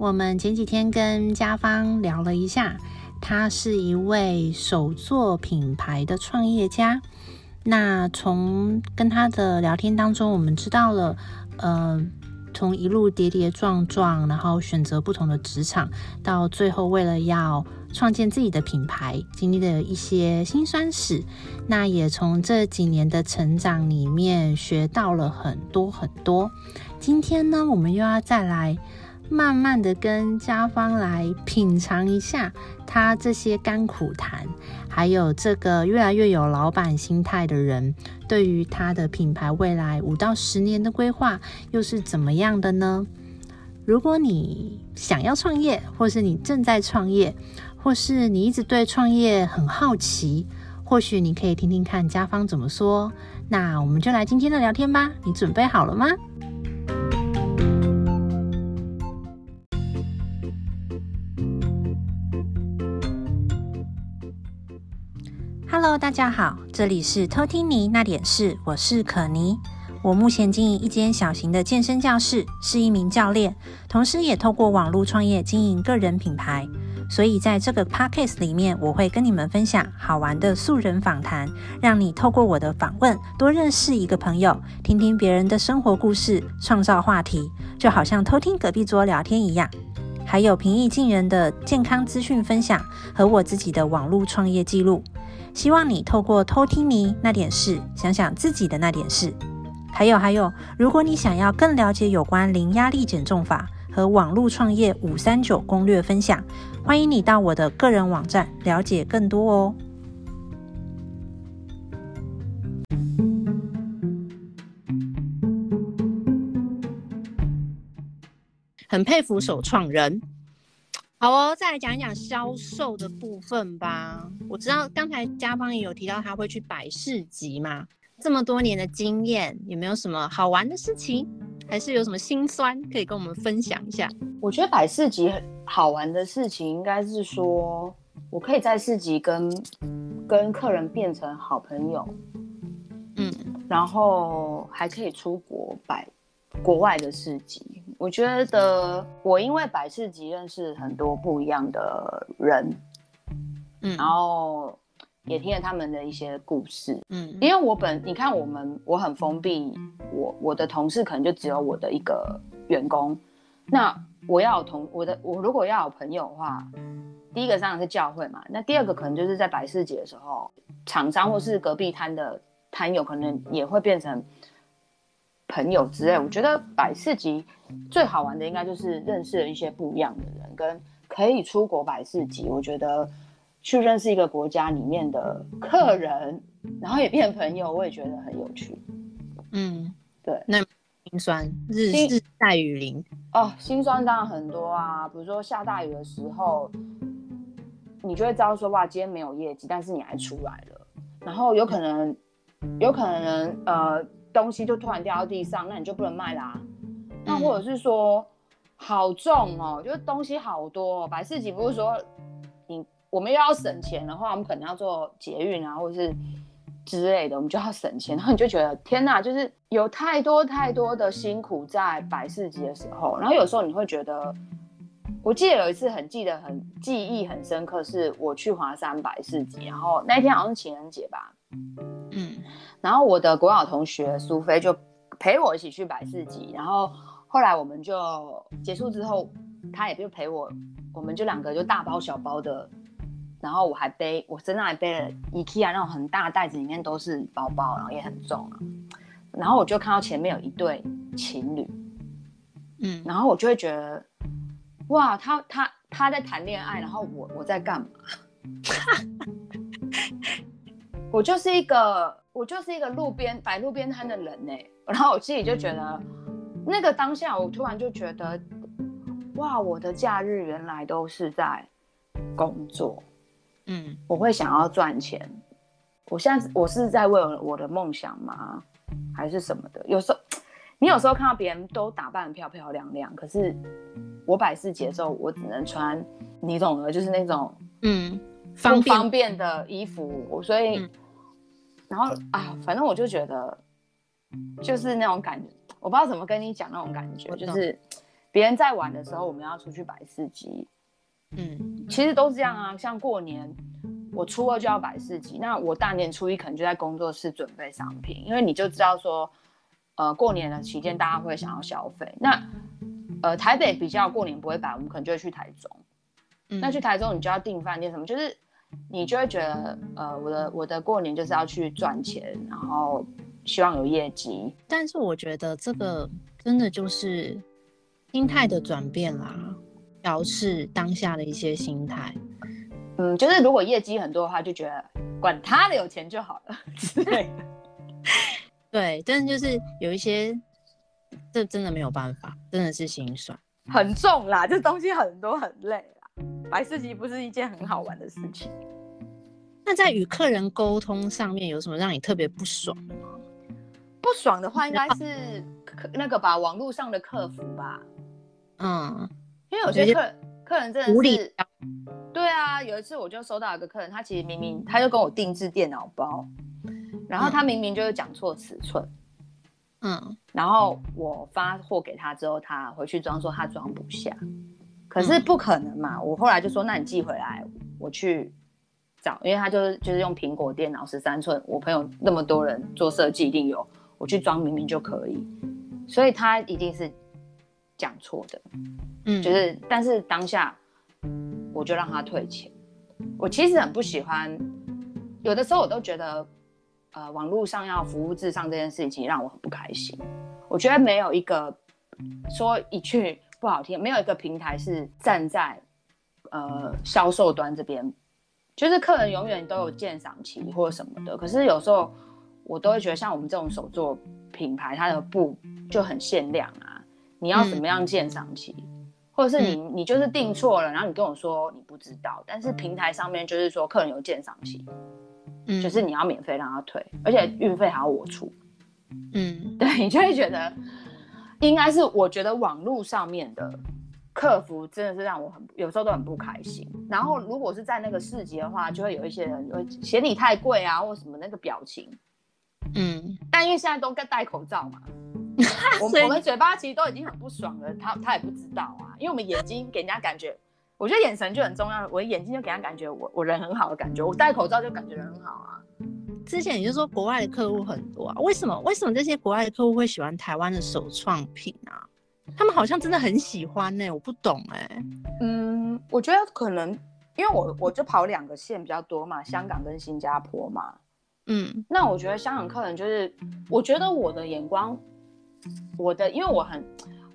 我们前几天跟家芳聊了一下，他是一位手作品牌的创业家。那从跟他的聊天当中，我们知道了，呃，从一路跌跌撞撞，然后选择不同的职场，到最后为了要创建自己的品牌，经历了一些辛酸史。那也从这几年的成长里面学到了很多很多。今天呢，我们又要再来慢慢的跟家芳来品尝一下他这些甘苦谈，还有这个越来越有老板心态的人，对于他的品牌未来五到十年的规划又是怎么样的呢？如果你想要创业，或是你正在创业，或是你一直对创业很好奇，或许你可以听听看家芳怎么说。那我们就来今天的聊天吧，你准备好了吗？Hello，大家好，这里是偷听你那点事，我是可妮。我目前经营一间小型的健身教室，是一名教练，同时也透过网络创业经营个人品牌。所以在这个 podcast 里面，我会跟你们分享好玩的素人访谈，让你透过我的访问多认识一个朋友，听听别人的生活故事，创造话题，就好像偷听隔壁桌聊天一样。还有平易近人的健康资讯分享和我自己的网络创业记录。希望你透过偷听你那点事，想想自己的那点事。还有还有，如果你想要更了解有关零压力减重法和网络创业五三九攻略分享，欢迎你到我的个人网站了解更多哦。很佩服首创人。好哦，再来讲一讲销售的部分吧。我知道刚才嘉芳也有提到他会去摆市集嘛，这么多年的经验，有没有什么好玩的事情，还是有什么心酸可以跟我们分享一下？我觉得摆市集好玩的事情，应该是说我可以在市集跟跟客人变成好朋友，嗯，然后还可以出国摆国外的市集。我觉得我因为百事集认识很多不一样的人，嗯，然后也听了他们的一些故事，嗯，因为我本你看我们我很封闭，我我的同事可能就只有我的一个员工，那我要有同我的我如果要有朋友的话，第一个当然是教会嘛，那第二个可能就是在百事集的时候，厂商或是隔壁摊的摊友可能也会变成。朋友之类，我觉得百事集最好玩的应该就是认识了一些不一样的人，跟可以出国百事集。我觉得去认识一个国家里面的客人，然后也变朋友，我也觉得很有趣。嗯，对。那心酸日日晒雨淋哦，心酸当然很多啊。比如说下大雨的时候，你就会知道说哇，今天没有业绩，但是你还出来了。然后有可能，有可能呃。东西就突然掉到地上，那你就不能卖啦、那或者是说，好重哦，就是东西好多、哦。摆市集不是说你我们又要省钱的话，我们可能要做捷运啊，或者是之类的，我们就要省钱。然后你就觉得天哪，就是有太多太多的辛苦在百事集的时候。然后有时候你会觉得，我记得有一次很记得很记忆很深刻，是我去华山百事集，然后那天好像是情人节吧。嗯。然后我的国小同学苏菲就陪我一起去百事集，然后后来我们就结束之后，他也就陪我，我们就两个就大包小包的，然后我还背，我身上还背了 IKEA 那种很大袋子，里面都是包包，然后也很重啊。然后我就看到前面有一对情侣，嗯，然后我就会觉得，哇，他他他在谈恋爱，然后我我在干嘛？我就是一个。我就是一个路边摆路边摊的人呢，然后我自己就觉得，那个当下我突然就觉得，哇，我的假日原来都是在工作，嗯，我会想要赚钱，我现在我是在为了我的梦想吗？还是什么的？有时候你有时候看到别人都打扮得漂漂亮亮，可是我摆市集的时候，我只能穿你懂的，就是那种嗯方方便的衣服，所以。嗯然后啊，反正我就觉得，就是那种感觉，我不知道怎么跟你讲那种感觉，就是别人在玩的时候，我们要出去摆市集。嗯，其实都是这样啊。像过年，我初二就要摆市集，那我大年初一可能就在工作室准备商品，因为你就知道说，呃，过年的期间大家会想要消费。那呃，台北比较过年不会摆，我们可能就会去台中。嗯，那去台中你就要订饭店什么，就是你就会觉得，呃，我的我的过年就是要去赚钱，然后希望有业绩。但是我觉得这个真的就是心态的转变啦。调试当下的一些心态，嗯，就是如果业绩很多的话，就觉得管他的，有钱就好了 之类的。对，但是就是有一些，这真的没有办法，真的是心酸，很重啦，这东西很多很累啦。摆市集不是一件很好玩的事情。那在与客人沟通上面有什么让你特别不爽的吗？不爽的话，应该是那个吧，网络上的客服吧。嗯。因为有些客客人真的是无理，对啊，有一次我就收到一个客人，他其实明明他就跟我定制电脑包，然后他明明就是讲错尺寸，嗯，然后我发货给他之后，他回去装说他装不下，可是不可能嘛，我后来就说那你寄回来，我去找，因为他就是就是用苹果电脑十三寸，我朋友那么多人做设计一定有，我去装明明就可以，所以他一定是讲错的。嗯，就是，但是当下我就让他退钱。我其实很不喜欢，有的时候我都觉得，呃，网络上要服务至上这件事情让我很不开心。我觉得没有一个说一句不好听，没有一个平台是站在呃销售端这边，就是客人永远都有鉴赏期或者什么的。可是有时候我都会觉得，像我们这种手作品牌，它的布就很限量啊，你要怎么样鉴赏期？嗯。或者是你你就是订错了，然后你跟我说你不知道，但是平台上面就是说客人有鉴赏期，嗯，就是你要免费让他退，而且运费还要我出，嗯，对，你就会觉得应该是我觉得网络上面的客服真的是让我很有时候都很不开心。然后如果是在那个市集的话，就会有一些人会嫌你太贵啊，或什么那个表情，嗯，但因为现在都戴口罩嘛。我我们嘴巴其实都已经很不爽了，他他也不知道啊，因为我们眼睛给人家感觉，我觉得眼神就很重要，我的眼睛就给人家感觉我我人很好的感觉，我戴口罩就感觉人很好啊。之前你就说国外的客户很多啊，为什么为什么这些国外的客户会喜欢台湾的首创品啊？他们好像真的很喜欢呢、欸，我不懂哎、欸。嗯，我觉得可能因为我我就跑两个线比较多嘛，香港跟新加坡嘛。嗯，那我觉得香港客人就是，我觉得我的眼光。我的，因为我很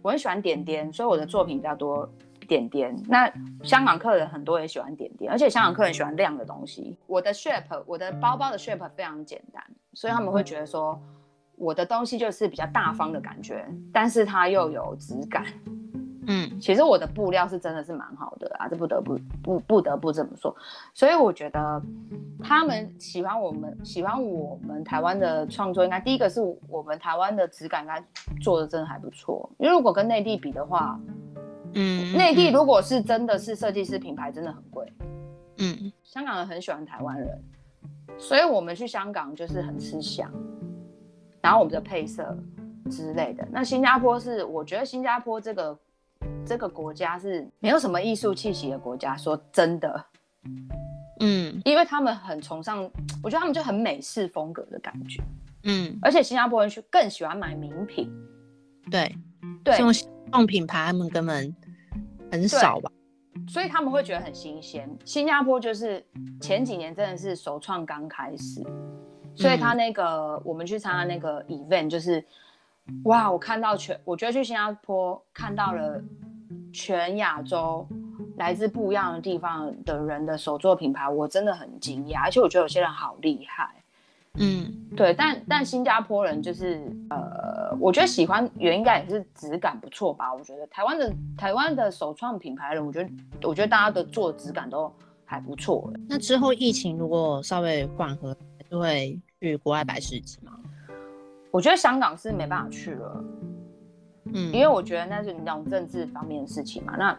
我很喜欢点点，所以我的作品比较多点点。那香港客人很多也喜欢点点，而且香港客人喜欢亮的东西。我的 shape，我的包包的 shape 非常简单，所以他们会觉得说我的东西就是比较大方的感觉，但是它又有质感。嗯，其实我的布料是真的是蛮好的啊，这不得不不不得不这么说。所以我觉得他们喜欢我们，喜欢我们台湾的创作，应该第一个是我们台湾的质感应该做的真的还不错。因为如果跟内地比的话，嗯，内地如果是真的是设计师品牌，真的很贵。嗯，香港人很喜欢台湾人，所以我们去香港就是很吃香，然后我们的配色之类的。那新加坡是，我觉得新加坡这个。这个国家是没有什么艺术气息的国家，说真的，嗯，因为他们很崇尚，我觉得他们就很美式风格的感觉，嗯，而且新加坡人去更喜欢买名品，对，对，这种品牌他们根本很少吧，所以他们会觉得很新鲜。新加坡就是前几年真的是首创刚开始，所以他那个、嗯、我们去参加那个 event 就是。哇！我看到全，我觉得去新加坡看到了全亚洲来自不一样的地方的人的手作品牌，我真的很惊讶，而且我觉得有些人好厉害。嗯，对，但但新加坡人就是呃，我觉得喜欢原因应该也是质感不错吧。我觉得台湾的台湾的首创品牌人，我觉得我觉得大家的做的质感都还不错。那之后疫情如果稍微缓和，就会去国外摆市集吗？我觉得香港是没办法去了，嗯，因为我觉得那是那种政治方面的事情嘛。那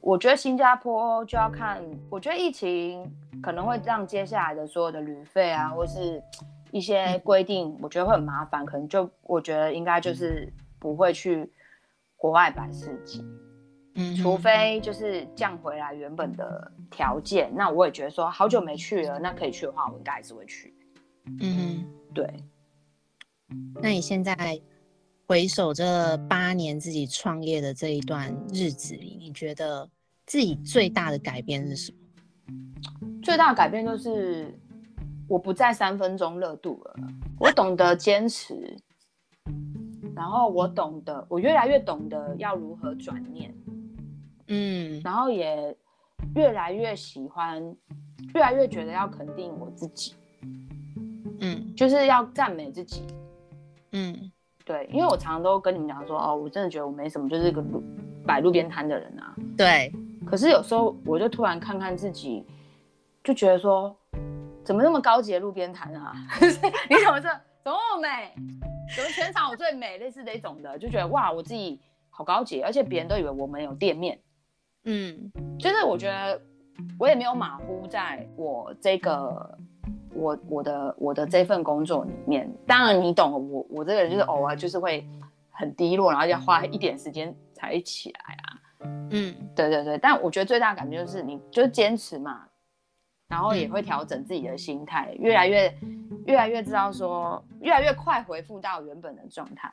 我觉得新加坡就要看，我觉得疫情可能会让接下来的所有的旅费啊，或是一些规定，我觉得会很麻烦。可能就我觉得应该就是不会去国外摆市集。嗯，除非就是降回来原本的条件，那我也觉得说好久没去了，那可以去的话，我应该还是会去。嗯哼，对。那你现在回首这八年自己创业的这一段日子里，你觉得自己最大的改变是什么？最大的改变就是我不再三分钟热度了，我懂得坚持，然后我懂得，我越来越懂得要如何转念。嗯，然后也越来越喜欢，越来越觉得要肯定我自己，嗯，就是要赞美自己，嗯，对，因为我常常都跟你们讲说，哦，我真的觉得我没什么，就是个路摆路边摊的人啊，对。可是有时候我就突然看看自己，就觉得说，怎么那么高级的路边摊啊？你怎么这怎么那么美？怎么全场我最美？类似这种的，就觉得哇，我自己好高级，而且别人都以为我们有店面。嗯，就是我觉得我也没有马虎在我这个我我的我的这份工作里面。当然你懂我，我这个人就是偶尔就是会很低落，然后要花一点时间才起来啊。嗯，对对对。但我觉得最大的感觉就是你就是坚持嘛，然后也会调整自己的心态，越来越越来越知道说越来越快回复到原本的状态。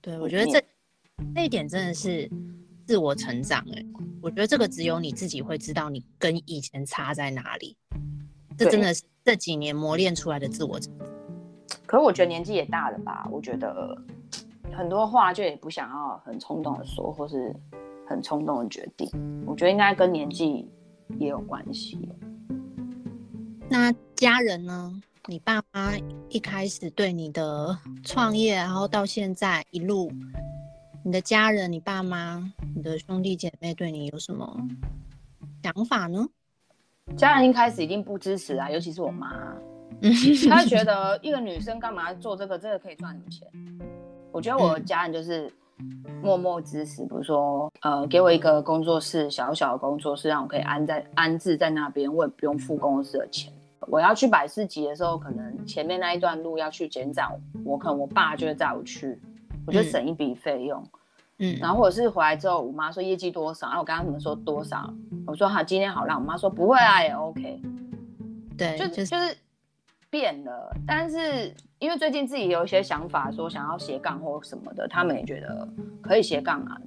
对，我觉得这这一点真的是。自我成长，哎，我觉得这个只有你自己会知道，你跟以前差在哪里。这真的是这几年磨练出来的自我成长。可是我觉得年纪也大了吧？我觉得很多话就也不想要很冲动的说，或是很冲动的决定。我觉得应该跟年纪也有关系。那家人呢？你爸妈一开始对你的创业，然后到现在一路。你的家人、你爸妈、你的兄弟姐妹对你有什么想法呢？家人一开始一定不支持啊，尤其是我妈，她觉得一个女生干嘛做这个？这个可以赚什么钱？我觉得我的家人就是默默支持，比如说呃，给我一个工作室，小小的工作室，让我可以安在安置在那边，我也不用付公司的钱。我要去百事集的时候，可能前面那一段路要去剪展，我可能我爸就会载我去。我就省一笔费用，嗯，然后或者是回来之后，我妈说业绩多少，然后我跟他们说多少，我说好，今天好让我妈说不会啊，也 OK，对，就就是变了，但是因为最近自己有一些想法，说想要斜杠或什么的，他们也觉得可以斜杠啊，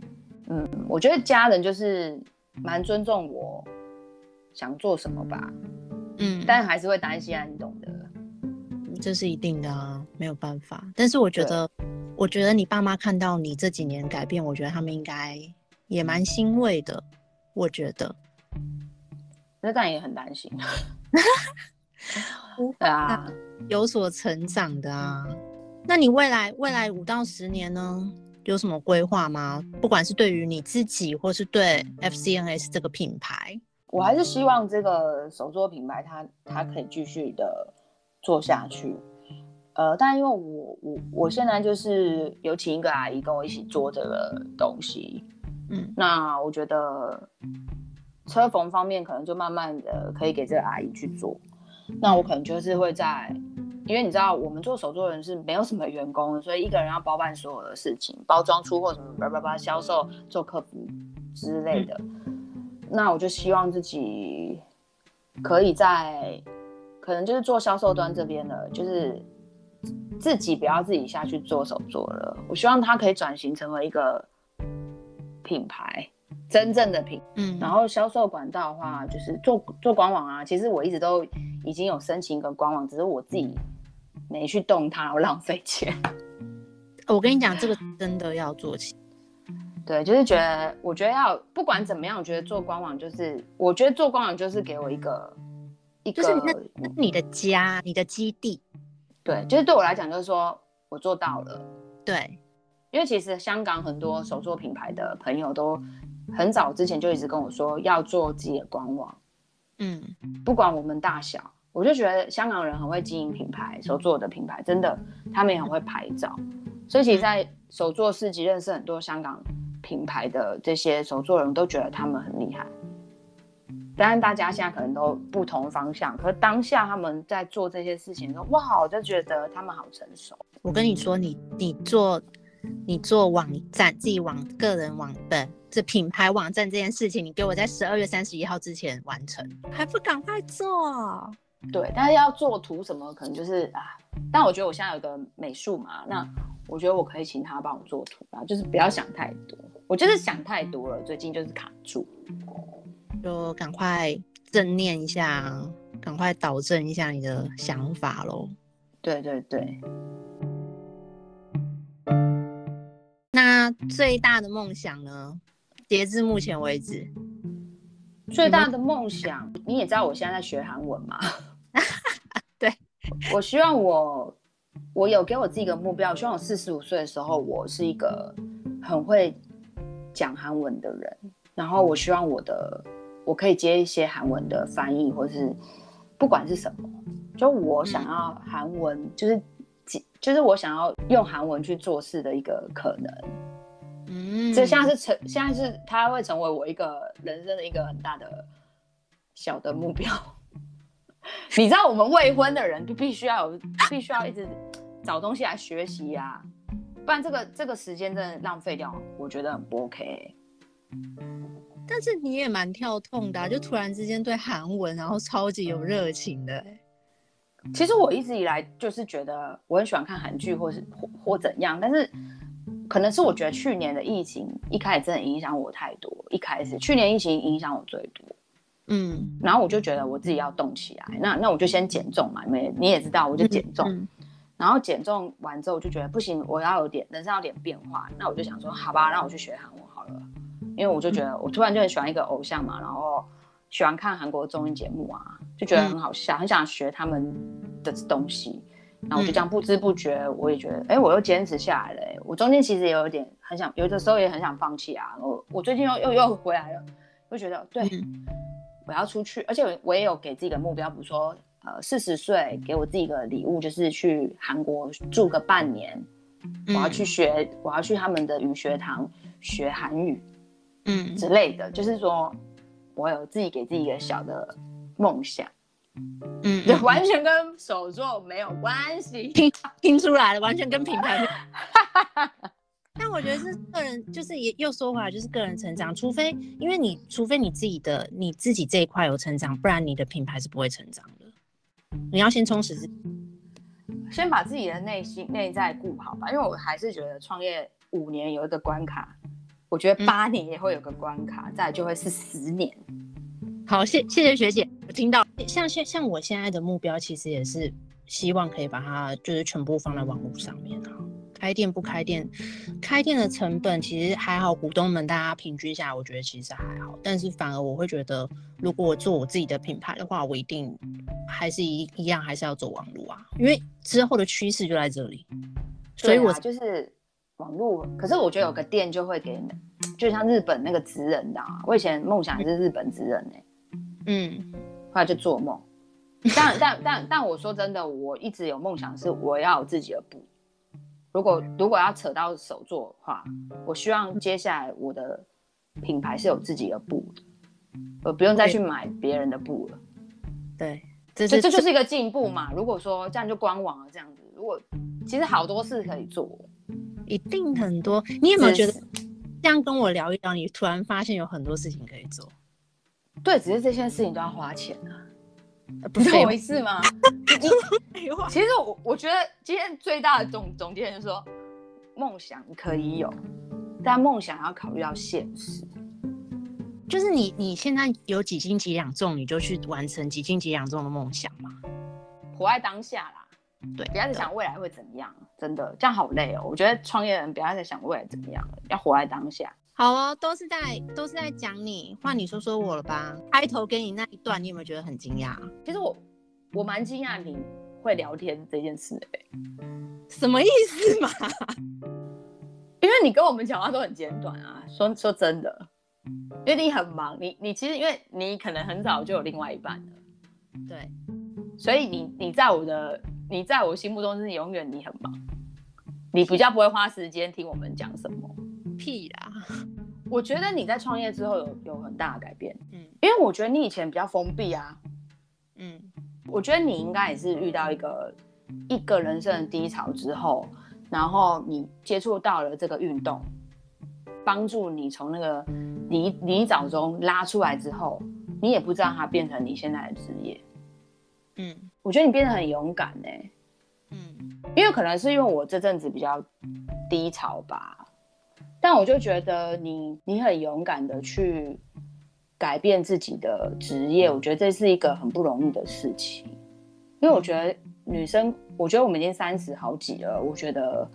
嗯，我觉得家人就是蛮尊重我想做什么吧，嗯，但还是会担心啊，你懂的，这是一定的啊，没有办法，但是我觉得。我觉得你爸妈看到你这几年改变，我觉得他们应该也蛮欣慰的。我觉得，那但也很担心。对啊，有所成长的啊。那你未来未来五到十年呢，有什么规划吗？不管是对于你自己，或是对 FCNS 这个品牌，我还是希望这个手作品牌它它可以继续的做下去。呃，但因为我我我现在就是有请一个阿姨跟我一起做这个东西，嗯，那我觉得车缝方面可能就慢慢的可以给这个阿姨去做，那我可能就是会在，因为你知道我们做手作人是没有什么员工的，所以一个人要包办所有的事情，包装出货什么叭叭叭，销售做客服之类的，那我就希望自己可以在，可能就是做销售端这边的，就是。自己不要自己下去做手作了，我希望它可以转型成为一个品牌，真正的品。嗯，然后销售管道的话，就是做做官网啊。其实我一直都已经有申请一个官网，只是我自己没去动它，我浪费钱。我跟你讲，这个真的要做起。对，就是觉得，我觉得要不管怎么样，我觉得做官网就是，我觉得做官网就是给我一个一个，就是那那你的家，你的基地。对，就是对我来讲，就是说我做到了。对，因为其实香港很多手作品牌的朋友都很早之前就一直跟我说要做自己的官网。嗯，不管我们大小，我就觉得香港人很会经营品牌，手做的品牌真的，他们也很会拍照。所以其实，在手作市集认识很多香港品牌的这些手作人都觉得他们很厉害。当然，大家现在可能都不同方向，可是当下他们在做这些事情的时候，哇，我就觉得他们好成熟。我跟你说，你你做你做网站，自己网个人网本这品牌网站这件事情，你给我在十二月三十一号之前完成，还不赶快做？对，但是要做图什么，可能就是啊。但我觉得我现在有个美术嘛，那我觉得我可以请他帮我做图啊，就是不要想太多。我就是想太多了，最近就是卡住，就赶快正念一下，赶快导正一下你的想法喽。对对对。那最大的梦想呢？截至目前为止，最大的梦想，你也知道我现在在学韩文嘛？对，我希望我，我有给我自己一个目标，我希望我四十五岁的时候，我是一个很会讲韩文的人。然后我希望我的，我可以接一些韩文的翻译，或是不管是什么，就我想要韩文，就是。就是我想要用韩文去做事的一个可能，嗯，这现在是成，现在是它会成为我一个人生的一个很大的小的目标。你知道，我们未婚的人就必须要有，必须要一直找东西来学习呀、啊，不然这个这个时间真的浪费掉，我觉得很不 OK。但是你也蛮跳痛的、啊，就突然之间对韩文，然后超级有热情的。其实我一直以来就是觉得我很喜欢看韩剧，或是或或怎样，但是可能是我觉得去年的疫情一开始真的影响我太多。一开始去年疫情影响我最多，嗯，然后我就觉得我自己要动起来，那那我就先减重嘛，因为你也知道，我就减重，嗯嗯、然后减重完之后我就觉得不行，我要有点人生要有点变化，那我就想说好吧，那我去学韩文好了，因为我就觉得我突然就很喜欢一个偶像嘛，然后。喜欢看韩国综艺节目啊，就觉得很好笑，嗯、很想学他们的东西。然后我就这样不知不觉，我也觉得，哎、嗯欸，我又坚持下来了、欸。我中间其实也有点很想，有的时候也很想放弃啊。我我最近又又又回来了，就觉得对，嗯、我要出去，而且我也有给自己个目标，比如说，呃，四十岁给我自己一个礼物，就是去韩国住个半年，我要去学，我要去他们的语学堂学韩语，嗯之类的，就是说。我有自己给自己一个小的梦想，嗯，就完全跟手作没有关系，听听出来了，完全跟品牌。但我觉得是个人，就是也又说回来，就是个人成长。除非因为你，除非你自己的你自己这一块有成长，不然你的品牌是不会成长的。你要先充实自己，先把自己的内心内在顾好吧。因为我还是觉得创业五年有一个关卡。我觉得八年也会有个关卡，嗯、再就会是十年。好，谢谢谢学姐，我听到。像像像我现在的目标，其实也是希望可以把它就是全部放在网络上面啊。开店不开店，开店的成本其实还好，股东们大家平均下来，我觉得其实还好。但是反而我会觉得，如果我做我自己的品牌的话，我一定还是一一样，还是要走网络啊，因为之后的趋势就在这里。所以我、啊、就是。网络，可是我觉得有个店就会给你，就像日本那个职人的啊，我以前梦想也是日本职人嗯，后来就做梦。但但但但我说真的，我一直有梦想是我要有自己的布。如果如果要扯到手作的话，我希望接下来我的品牌是有自己的布的，我不用再去买别人的布了。对，这这就是一个进步嘛。如果说这样就官网了这样子，如果其实好多事可以做。一定很多，你有没有觉得这样跟我聊一聊，你突然发现有很多事情可以做？对，只是这些事情都要花钱啊，不是我一次吗？其实我我觉得今天最大的总总结就是说，梦想可以有，但梦想要考虑到现实。就是你你现在有几斤几两重，你就去完成几斤几两重的梦想嘛，活在当下啦。对，不要再想未来会怎么样，真的这样好累哦。我觉得创业人不要再想未来怎么样了，要活在当下。好哦，都是在都是在讲你，换你说说我了吧。开头给你那一段，你有没有觉得很惊讶？其实我我蛮惊讶你会聊天这件事哎，什么意思嘛？因为你跟我们讲话都很简短啊。说说真的，因为你很忙，你你其实因为你可能很早就有另外一半了，对，所以你你在我的。你在我心目中是永远你很忙，你比较不会花时间听我们讲什么。屁啦！我觉得你在创业之后有有很大的改变，嗯，因为我觉得你以前比较封闭啊，嗯，我觉得你应该也是遇到一个一个人生的低潮之后，然后你接触到了这个运动，帮助你从那个泥泥沼中拉出来之后，你也不知道它变成你现在的职业。嗯，我觉得你变得很勇敢呢、欸。嗯，因为可能是因为我这阵子比较低潮吧，但我就觉得你你很勇敢的去改变自己的职业，我觉得这是一个很不容易的事情。因为我觉得女生，我觉得我们已经三十好几了，我觉得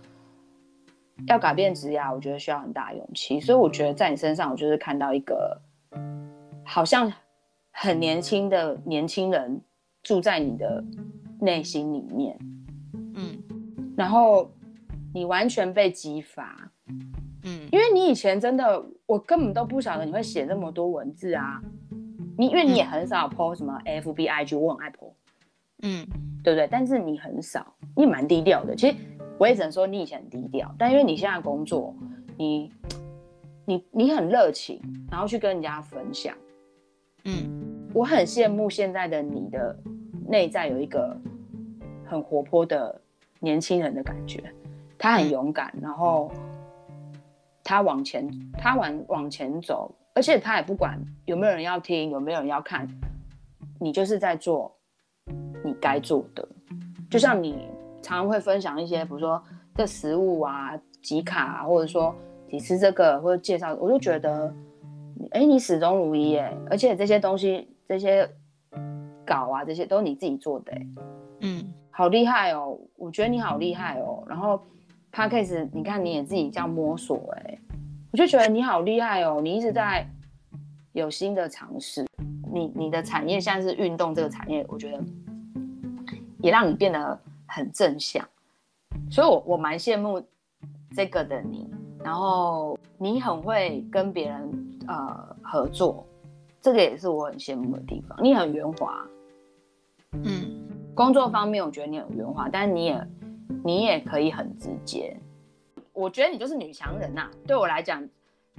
要改变职业，我觉得需要很大勇气。所以我觉得在你身上，我就是看到一个好像很年轻的年轻人住在你的内心里面。嗯，然后你完全被激发，嗯，因为你以前真的，我根本都不晓得你会写那么多文字啊，你因为你也很少 po 什么 FB IG，我很爱 po，嗯，对不对？但是你很少，你蛮低调的。其实我也只能说你以前很低调，但因为你现在工作，你你你很热情，然后去跟人家分享，嗯，我很羡慕现在的你的内在有一个很活泼的。年轻人的感觉，他很勇敢，然后他往前，他往往前走，而且他也不管有没有人要听，有没有人要看，你就是在做你该做的。就像你常常会分享一些，比如说这食物啊、集卡啊，或者说你吃这个或者介绍，我就觉得，哎，你始终如一耶，而且这些东西、这些稿啊，这些都是你自己做的，嗯。好厉害哦！我觉得你好厉害哦。然后 Podcast 你看你也自己这样摸索哎，我就觉得你好厉害哦。你一直在有新的尝试，你你的产业现在是运动这个产业，我觉得也让你变得很正向，所以我我蛮羡慕这个的你。然后你很会跟别人呃合作，这个也是我很羡慕的地方。你很圆滑，嗯。工作方面，我觉得你很圆滑，但是你也，你也可以很直接。我觉得你就是女强人呐、啊。对我来讲，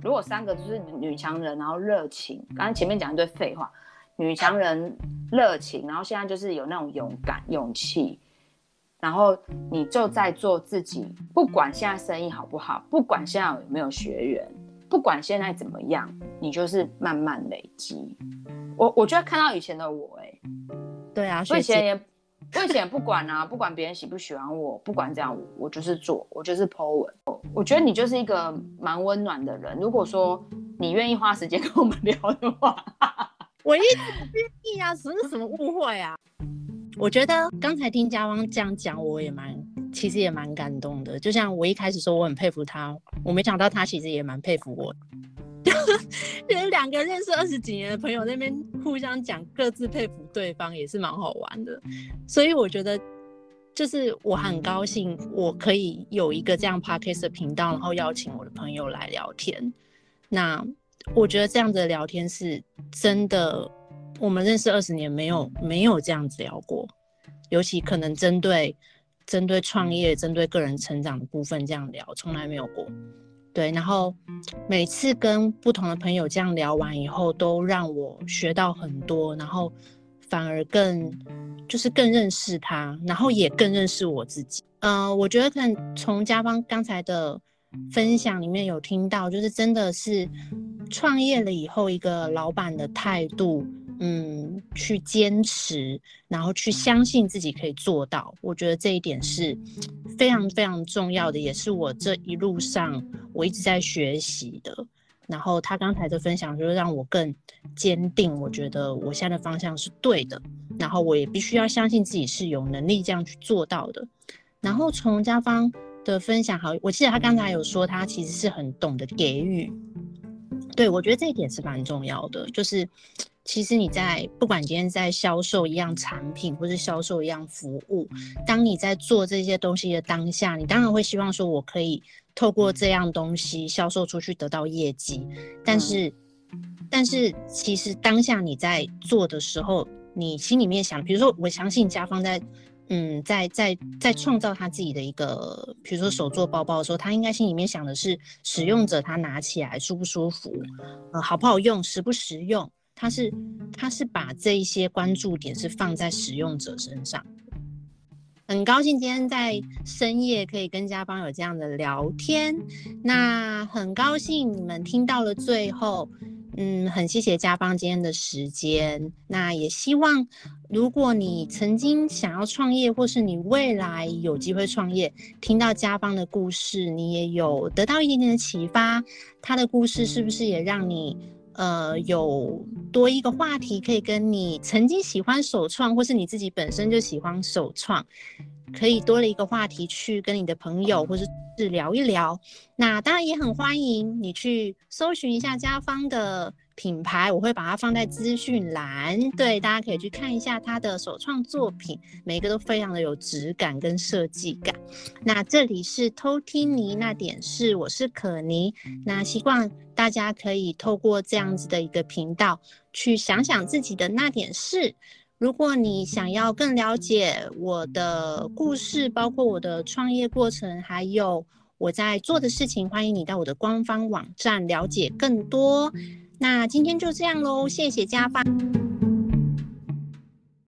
如果三个就是女强人，然后热情，刚才前面讲一堆废话，女强人热情，然后现在就是有那种勇敢、勇气，然后你就在做自己，不管现在生意好不好，不管现在有没有学员，不管现在怎么样，你就是慢慢累积。我我觉得看到以前的我、欸，哎，对啊，以前也。我以前也不管啊，不管别人喜不喜欢我，不管这样，我就是做，我就是 po 文。我觉得你就是一个蛮温暖的人。如果说你愿意花时间跟我们聊的话，我一直不愿意啊，什么是什么误会啊？我觉得刚才听家芳这样讲，我也蛮，其实也蛮感动的。就像我一开始说我很佩服他，我没想到他其实也蛮佩服我。就是两个认识二十几年的朋友那边互相讲各自佩服对方也是蛮好玩的，所以我觉得就是我很高兴我可以有一个这样 podcast 的频道，然后邀请我的朋友来聊天。那我觉得这样的聊天是真的，我们认识二十年没有没有这样子聊过，尤其可能针对针对创业、针对个人成长的部分这样聊，从来没有过。对，然后每次跟不同的朋友这样聊完以后，都让我学到很多，然后反而更就是更认识他，然后也更认识我自己。嗯、我觉得可能从家芳刚才的分享里面有听到，就是真的是创业了以后，一个老板的态度。嗯，去坚持，然后去相信自己可以做到，我觉得这一点是非常非常重要的，也是我这一路上我一直在学习的。然后他刚才的分享就是让我更坚定，我觉得我现在的方向是对的，然后我也必须要相信自己是有能力这样去做到的。然后从家方的分享，好，我记得他刚才有说他其实是很懂得给予，对，我觉得这一点是蛮重要的，就是。其实你在不管今天在销售一样产品，或是销售一样服务，当你在做这些东西的当下，你当然会希望说，我可以透过这样东西销售出去得到业绩。但是，但是其实当下你在做的时候，你心里面想，比如说，我相信甲方在，嗯，在在在创造他自己的一个，比如说手做包包的时候，他应该心里面想的是使用者他拿起来舒不舒服，呃，好不好用，实不实用。他是，他是把这一些关注点是放在使用者身上，很高兴今天在深夜可以跟家芳有这样的聊天。那很高兴你们听到了最后，嗯，很谢谢家芳今天的时间。那也希望，如果你曾经想要创业，或是你未来有机会创业，听到家芳的故事，你也有得到一点点的启发。他的故事是不是也让你？呃，有多一个话题可以跟你曾经喜欢首创，或是你自己本身就喜欢首创，可以多了一个话题去跟你的朋友或是聊一聊。那当然也很欢迎你去搜寻一下家方的品牌，我会把它放在资讯栏，对，大家可以去看一下他的首创作品，每个都非常的有质感跟设计感。那这里是偷听你那点事，我是可妮，那希望大家可以透过这样子的一个频道，去想想自己的那点事。如果你想要更了解我的故事，包括我的创业过程，还有我在做的事情，欢迎你到我的官方网站了解更多。那今天就这样喽，谢谢家芳。